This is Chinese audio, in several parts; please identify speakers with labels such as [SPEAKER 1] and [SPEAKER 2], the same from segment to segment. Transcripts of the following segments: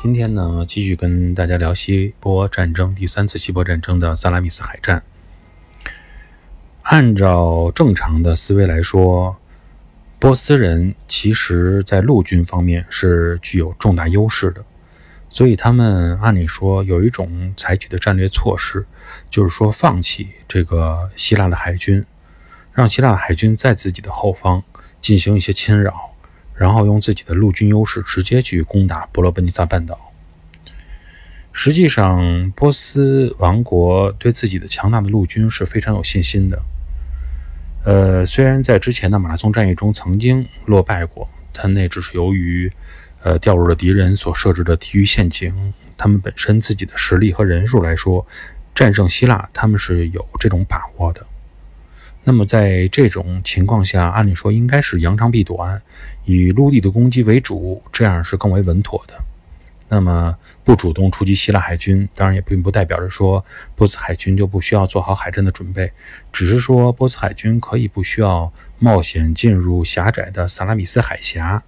[SPEAKER 1] 今天呢，继续跟大家聊希波战争，第三次希波战争的萨拉米斯海战。按照正常的思维来说，波斯人其实在陆军方面是具有重大优势的，所以他们按理说有一种采取的战略措施，就是说放弃这个希腊的海军，让希腊的海军在自己的后方进行一些侵扰。然后用自己的陆军优势直接去攻打伯罗奔尼撒半岛。实际上，波斯王国对自己的强大的陆军是非常有信心的。呃，虽然在之前的马拉松战役中曾经落败过，但那只是由于呃掉入了敌人所设置的地狱陷阱。他们本身自己的实力和人数来说，战胜希腊他们是有这种把握的。那么在这种情况下，按理说应该是扬长避短，以陆地的攻击为主，这样是更为稳妥的。那么不主动出击希腊海军，当然也并不代表着说波斯海军就不需要做好海战的准备，只是说波斯海军可以不需要冒险进入狭窄的萨拉米斯海峡，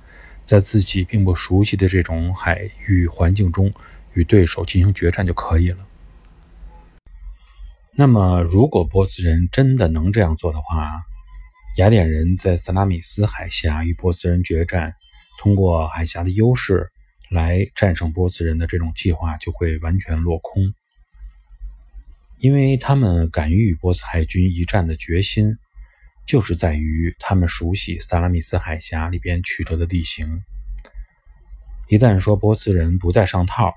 [SPEAKER 1] 在自己并不熟悉的这种海域环境中与对手进行决战就可以了。那么，如果波斯人真的能这样做的话，雅典人在萨拉米斯海峡与波斯人决战，通过海峡的优势来战胜波斯人的这种计划就会完全落空，因为他们敢于与波斯海军一战的决心，就是在于他们熟悉萨拉米斯海峡里边曲折的地形。一旦说波斯人不再上套，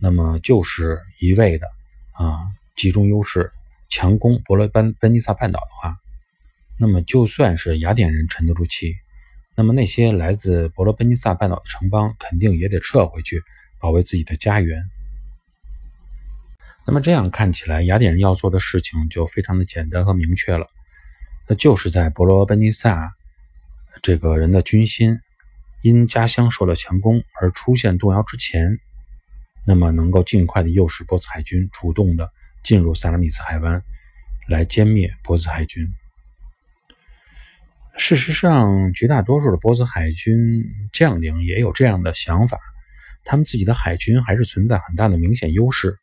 [SPEAKER 1] 那么就是一味的啊。集中优势强攻伯罗奔奔尼撒半岛的话，那么就算是雅典人沉得住气，那么那些来自伯罗奔尼撒半岛的城邦肯定也得撤回去保卫自己的家园。那么这样看起来，雅典人要做的事情就非常的简单和明确了，那就是在伯罗奔尼撒这个人的军心因家乡受了强攻而出现动摇之前，那么能够尽快的诱使波斯海军主动的。进入萨拉米斯海湾，来歼灭波斯海军。事实上，绝大多数的波斯海军将领也有这样的想法，他们自己的海军还是存在很大的明显优势，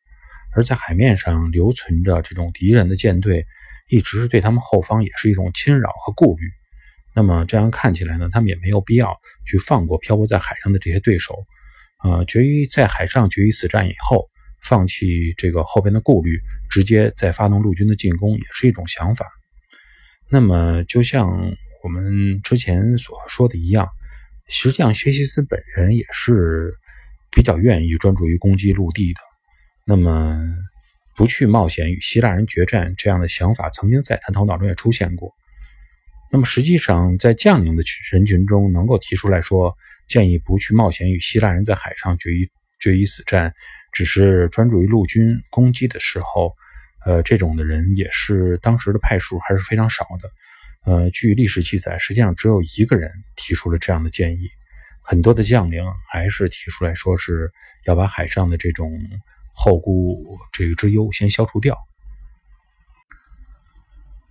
[SPEAKER 1] 而在海面上留存着这种敌人的舰队，一直是对他们后方也是一种侵扰和顾虑。那么这样看起来呢，他们也没有必要去放过漂泊在海上的这些对手，呃，决于在海上决一死战以后。放弃这个后边的顾虑，直接再发动陆军的进攻，也是一种想法。那么，就像我们之前所说的一样，实际上薛西斯本人也是比较愿意专注于攻击陆地的。那么，不去冒险与希腊人决战这样的想法，曾经在他头脑中也出现过。那么，实际上在将领的人群中，能够提出来说建议不去冒险与希腊人在海上决一决一死战。只是专注于陆军攻击的时候，呃，这种的人也是当时的派数还是非常少的。呃，据历史记载，实际上只有一个人提出了这样的建议，很多的将领还是提出来说是要把海上的这种后顾这个之忧先消除掉。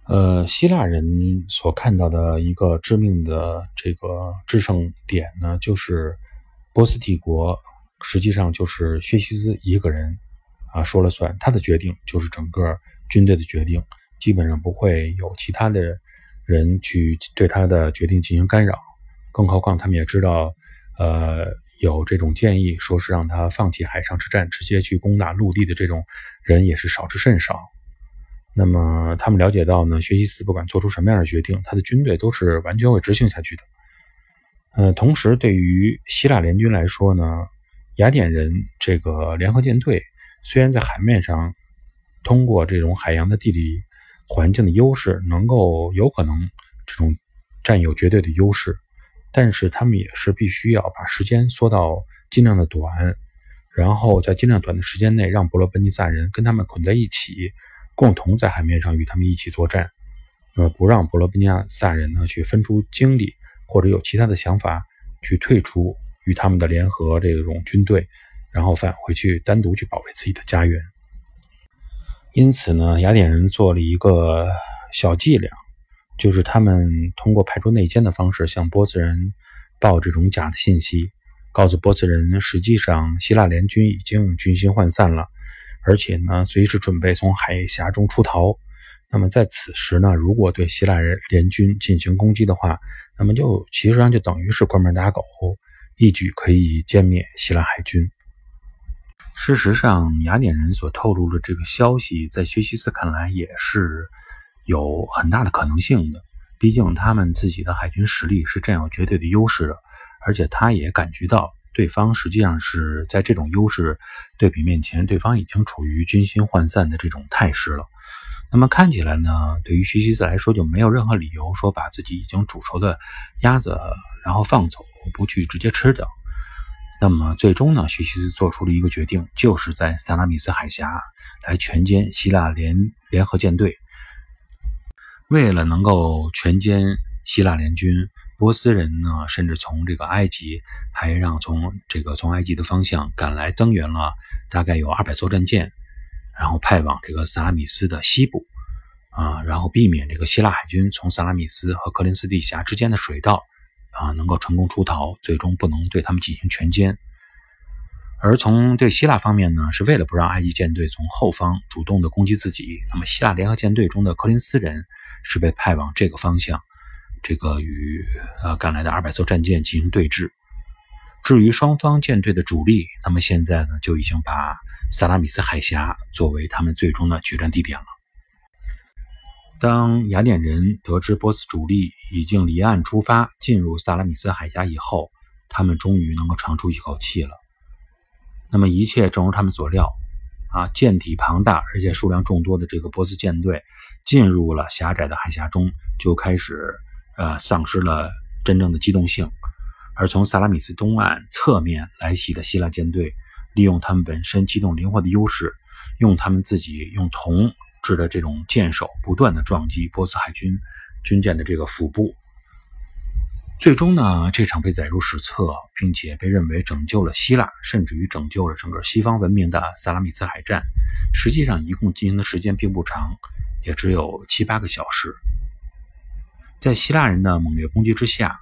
[SPEAKER 1] 呃，希腊人所看到的一个致命的这个制胜点呢，就是波斯帝国。实际上就是薛西斯一个人啊说了算，他的决定就是整个军队的决定，基本上不会有其他的人去对他的决定进行干扰。更何况他们也知道，呃，有这种建议，说是让他放弃海上之战，直接去攻打陆地的这种人也是少之甚少。那么他们了解到呢，薛西斯不管做出什么样的决定，他的军队都是完全会执行下去的。呃，同时对于希腊联军来说呢。雅典人这个联合舰队虽然在海面上通过这种海洋的地理环境的优势，能够有可能这种占有绝对的优势，但是他们也是必须要把时间缩到尽量的短，然后在尽量短的时间内让伯罗奔尼撒人跟他们捆在一起，共同在海面上与他们一起作战，那么不让伯罗奔尼撒人呢去分出精力或者有其他的想法去退出。与他们的联合这种军队，然后返回去单独去保卫自己的家园。因此呢，雅典人做了一个小伎俩，就是他们通过派出内奸的方式向波斯人报这种假的信息，告诉波斯人，实际上希腊联军已经军心涣散了，而且呢，随时准备从海峡中出逃。那么在此时呢，如果对希腊人联军进行攻击的话，那么就其实上就等于是关门打狗，一举可以歼灭希腊海军。事实上，雅典人所透露的这个消息，在薛西斯看来也是有很大的可能性的。毕竟他们自己的海军实力是占有绝对的优势的，而且他也感觉到对方实际上是在这种优势对比面前，对方已经处于军心涣散的这种态势了。那么看起来呢，对于薛西斯来说，就没有任何理由说把自己已经煮熟的鸭子然后放走，不去直接吃掉。那么最终呢，薛西斯做出了一个决定，就是在萨拉米斯海峡来全歼希腊联联合舰队。为了能够全歼希腊联军，波斯人呢，甚至从这个埃及还让从这个从埃及的方向赶来增援了，大概有二百艘战舰。然后派往这个萨拉米斯的西部，啊，然后避免这个希腊海军从萨拉米斯和科林斯地峡之间的水道，啊，能够成功出逃，最终不能对他们进行全歼。而从对希腊方面呢，是为了不让埃及舰队从后方主动的攻击自己，那么希腊联合舰队中的科林斯人是被派往这个方向，这个与呃赶来的二百艘战舰进行对峙。至于双方舰队的主力，那么现在呢，就已经把。萨拉米斯海峡作为他们最终的决战地点了。当雅典人得知波斯主力已经离岸出发，进入萨拉米斯海峡以后，他们终于能够长出一口气了。那么一切正如他们所料，啊，舰体庞大而且数量众多的这个波斯舰队进入了狭窄的海峡中，就开始呃丧失了真正的机动性。而从萨拉米斯东岸侧面来袭的希腊舰队。利用他们本身机动灵活的优势，用他们自己用铜制的这种舰首，不断的撞击波斯海军军舰的这个腹部。最终呢，这场被载入史册，并且被认为拯救了希腊，甚至于拯救了整个西方文明的萨拉米斯海战，实际上一共进行的时间并不长，也只有七八个小时。在希腊人的猛烈攻击之下，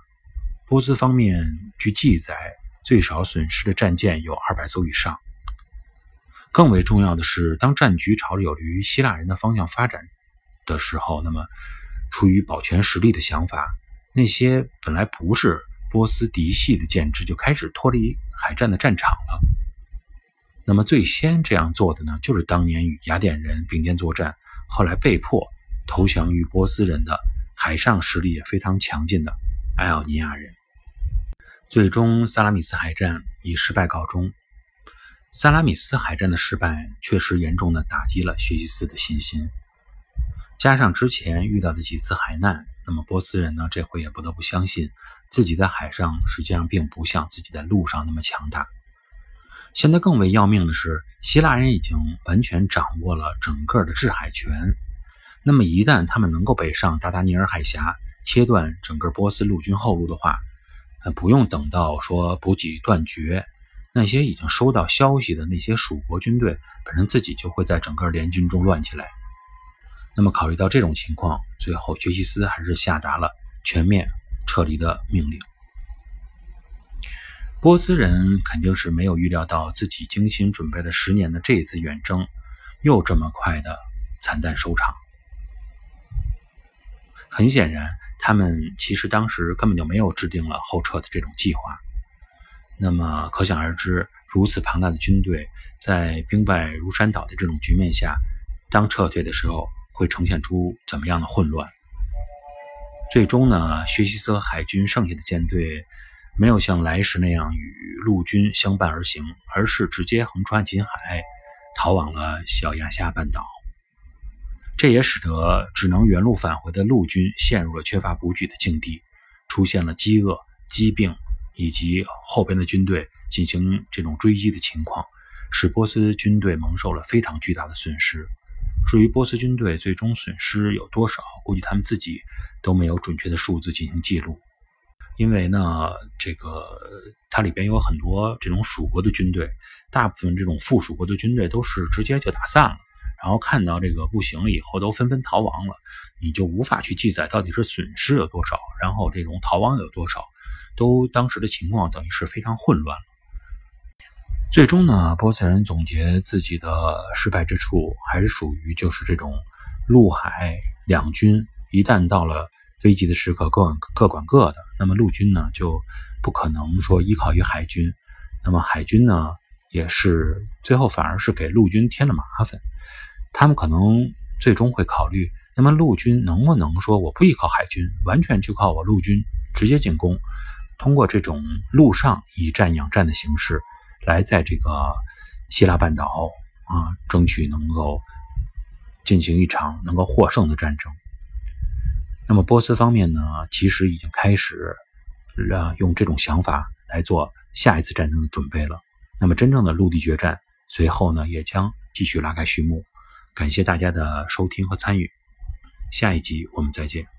[SPEAKER 1] 波斯方面据记载。最少损失的战舰有二百艘以上。更为重要的是，当战局朝着有利于希腊人的方向发展的时候，那么出于保全实力的想法，那些本来不是波斯嫡系的舰只就开始脱离海战的战场了。那么最先这样做的呢，就是当年与雅典人并肩作战，后来被迫投降于波斯人的海上实力也非常强劲的埃奥尼亚人。最终，萨拉米斯海战以失败告终。萨拉米斯海战的失败确实严重的打击了薛西斯的信心，加上之前遇到的几次海难，那么波斯人呢，这回也不得不相信自己在海上实际上并不像自己在陆上那么强大。现在更为要命的是，希腊人已经完全掌握了整个的制海权。那么一旦他们能够北上达达尼尔海峡，切断整个波斯陆军后路的话，不用等到说补给断绝，那些已经收到消息的那些蜀国军队本身自己就会在整个联军中乱起来。那么考虑到这种情况，最后薛西斯还是下达了全面撤离的命令。波斯人肯定是没有预料到自己精心准备了十年的这一次远征，又这么快的惨淡收场。很显然，他们其实当时根本就没有制定了后撤的这种计划。那么，可想而知，如此庞大的军队在兵败如山倒的这种局面下，当撤退的时候会呈现出怎么样的混乱？最终呢，薛西斯海军剩下的舰队没有像来时那样与陆军相伴而行，而是直接横穿秦海，逃往了小亚细亚半岛。这也使得只能原路返回的陆军陷入了缺乏补给的境地，出现了饥饿、疾病以及后边的军队进行这种追击的情况，使波斯军队蒙受了非常巨大的损失。至于波斯军队最终损失有多少，估计他们自己都没有准确的数字进行记录，因为呢，这个它里边有很多这种蜀国的军队，大部分这种附属国的军队都是直接就打散了。然后看到这个不行了以后，都纷纷逃亡了，你就无法去记载到底是损失有多少，然后这种逃亡有多少，都当时的情况等于是非常混乱了。最终呢，波斯人总结自己的失败之处，还是属于就是这种陆海两军一旦到了危急的时刻，各管各管各的，那么陆军呢就不可能说依靠于海军，那么海军呢也是最后反而是给陆军添了麻烦，他们可能最终会考虑。那么陆军能不能说我不依靠海军，完全就靠我陆军直接进攻，通过这种陆上以战养战的形式，来在这个希腊半岛啊争取能够进行一场能够获胜的战争？那么波斯方面呢，其实已经开始让用这种想法来做下一次战争的准备了。那么真正的陆地决战随后呢，也将继续拉开序幕。感谢大家的收听和参与。下一集我们再见。